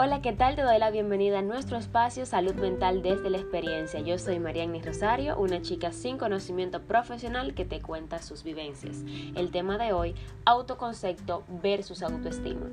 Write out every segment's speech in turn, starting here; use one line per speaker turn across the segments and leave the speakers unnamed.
Hola, ¿qué tal? Te doy la bienvenida a nuestro espacio Salud Mental desde la experiencia. Yo soy Marianne Rosario, una chica sin conocimiento profesional que te cuenta sus vivencias. El tema de hoy, autoconcepto versus autoestima.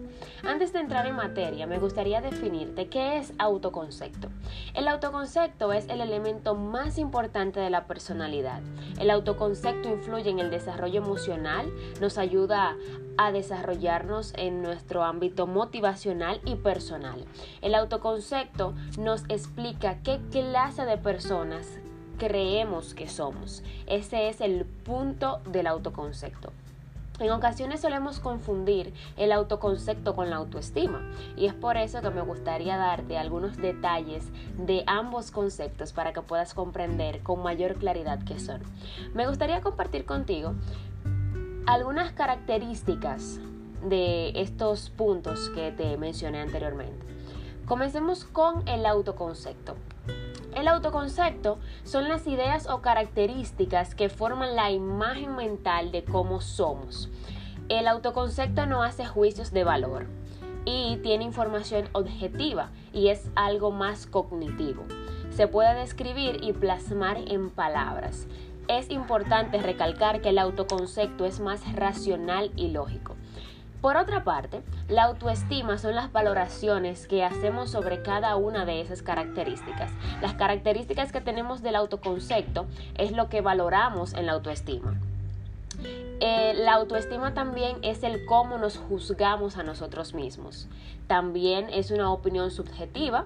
Antes de entrar en materia, me gustaría definirte qué es autoconcepto. El autoconcepto es el elemento más importante de la personalidad. El autoconcepto influye en el desarrollo emocional, nos ayuda a desarrollarnos en nuestro ámbito motivacional y personal. El autoconcepto nos explica qué clase de personas creemos que somos. Ese es el punto del autoconcepto. En ocasiones solemos confundir el autoconcepto con la autoestima y es por eso que me gustaría darte algunos detalles de ambos conceptos para que puedas comprender con mayor claridad qué son. Me gustaría compartir contigo algunas características de estos puntos que te mencioné anteriormente. Comencemos con el autoconcepto. El autoconcepto son las ideas o características que forman la imagen mental de cómo somos. El autoconcepto no hace juicios de valor y tiene información objetiva y es algo más cognitivo. Se puede describir y plasmar en palabras. Es importante recalcar que el autoconcepto es más racional y lógico. Por otra parte, la autoestima son las valoraciones que hacemos sobre cada una de esas características. Las características que tenemos del autoconcepto es lo que valoramos en la autoestima. Eh, la autoestima también es el cómo nos juzgamos a nosotros mismos. También es una opinión subjetiva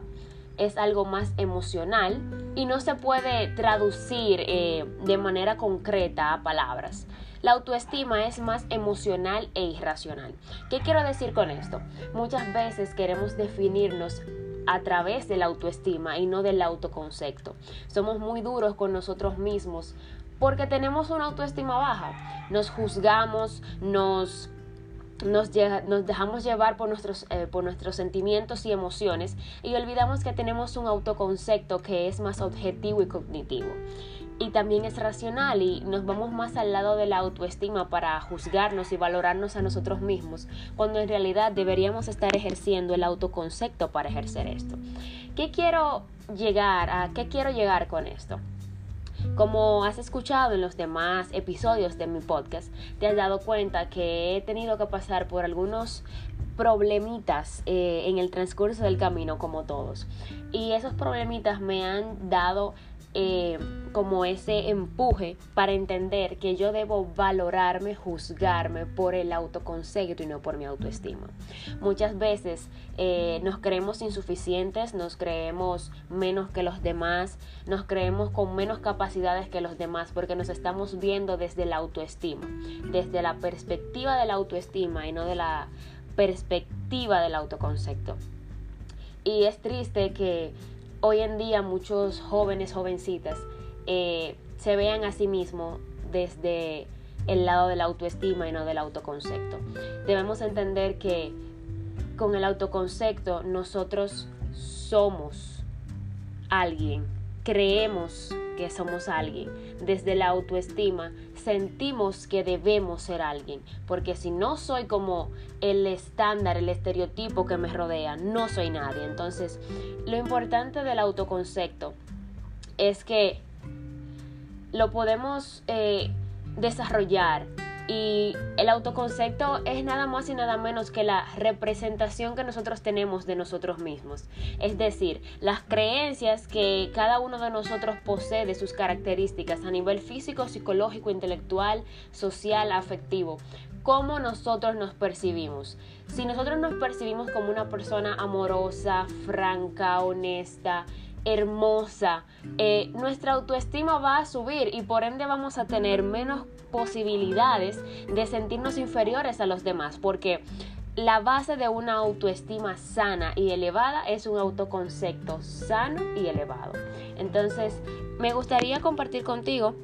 es algo más emocional y no se puede traducir eh, de manera concreta a palabras. La autoestima es más emocional e irracional. ¿Qué quiero decir con esto? Muchas veces queremos definirnos a través de la autoestima y no del autoconcepto. Somos muy duros con nosotros mismos porque tenemos una autoestima baja. Nos juzgamos, nos dejamos llevar por nuestros, eh, por nuestros sentimientos y emociones y olvidamos que tenemos un autoconcepto que es más objetivo y cognitivo. Y también es racional y nos vamos más al lado de la autoestima para juzgarnos y valorarnos a nosotros mismos, cuando en realidad deberíamos estar ejerciendo el autoconcepto para ejercer esto. ¿Qué quiero llegar a? ¿Qué quiero llegar con esto? Como has escuchado en los demás episodios de mi podcast, te has dado cuenta que he tenido que pasar por algunos problemitas eh, en el transcurso del camino como todos. Y esos problemitas me han dado eh, como ese empuje para entender que yo debo valorarme, juzgarme por el autoconcepto y no por mi autoestima. Muchas veces eh, nos creemos insuficientes, nos creemos menos que los demás, nos creemos con menos capacidades que los demás porque nos estamos viendo desde la autoestima, desde la perspectiva de la autoestima y no de la perspectiva del autoconcepto. Y es triste que hoy en día muchos jóvenes, jovencitas, eh, se vean a sí mismos desde el lado de la autoestima y no del autoconcepto. Debemos entender que con el autoconcepto nosotros somos alguien, creemos que somos alguien. Desde la autoestima sentimos que debemos ser alguien, porque si no soy como el estándar, el estereotipo que me rodea, no soy nadie. Entonces, lo importante del autoconcepto es que lo podemos eh, desarrollar y el autoconcepto es nada más y nada menos que la representación que nosotros tenemos de nosotros mismos. Es decir, las creencias que cada uno de nosotros posee de sus características a nivel físico, psicológico, intelectual, social, afectivo. Cómo nosotros nos percibimos. Si nosotros nos percibimos como una persona amorosa, franca, honesta, hermosa, eh, nuestra autoestima va a subir y por ende vamos a tener menos posibilidades de sentirnos inferiores a los demás, porque la base de una autoestima sana y elevada es un autoconcepto sano y elevado. Entonces, me gustaría compartir contigo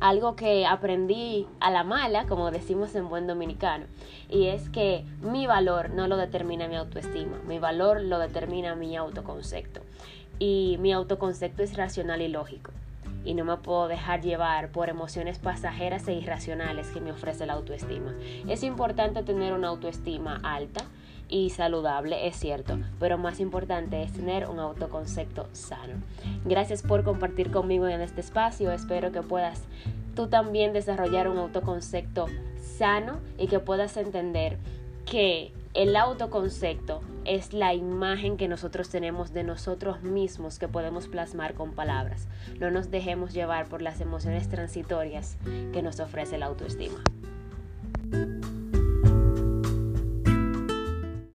algo que aprendí a la mala, como decimos en buen dominicano, y es que mi valor no lo determina mi autoestima, mi valor lo determina mi autoconcepto y mi autoconcepto es racional y lógico y no me puedo dejar llevar por emociones pasajeras e irracionales que me ofrece la autoestima. Es importante tener una autoestima alta y saludable, es cierto, pero más importante es tener un autoconcepto sano. Gracias por compartir conmigo en este espacio, espero que puedas tú también desarrollar un autoconcepto sano y que puedas entender que el autoconcepto es la imagen que nosotros tenemos de nosotros mismos que podemos plasmar con palabras. No nos dejemos llevar por las emociones transitorias que nos ofrece la autoestima.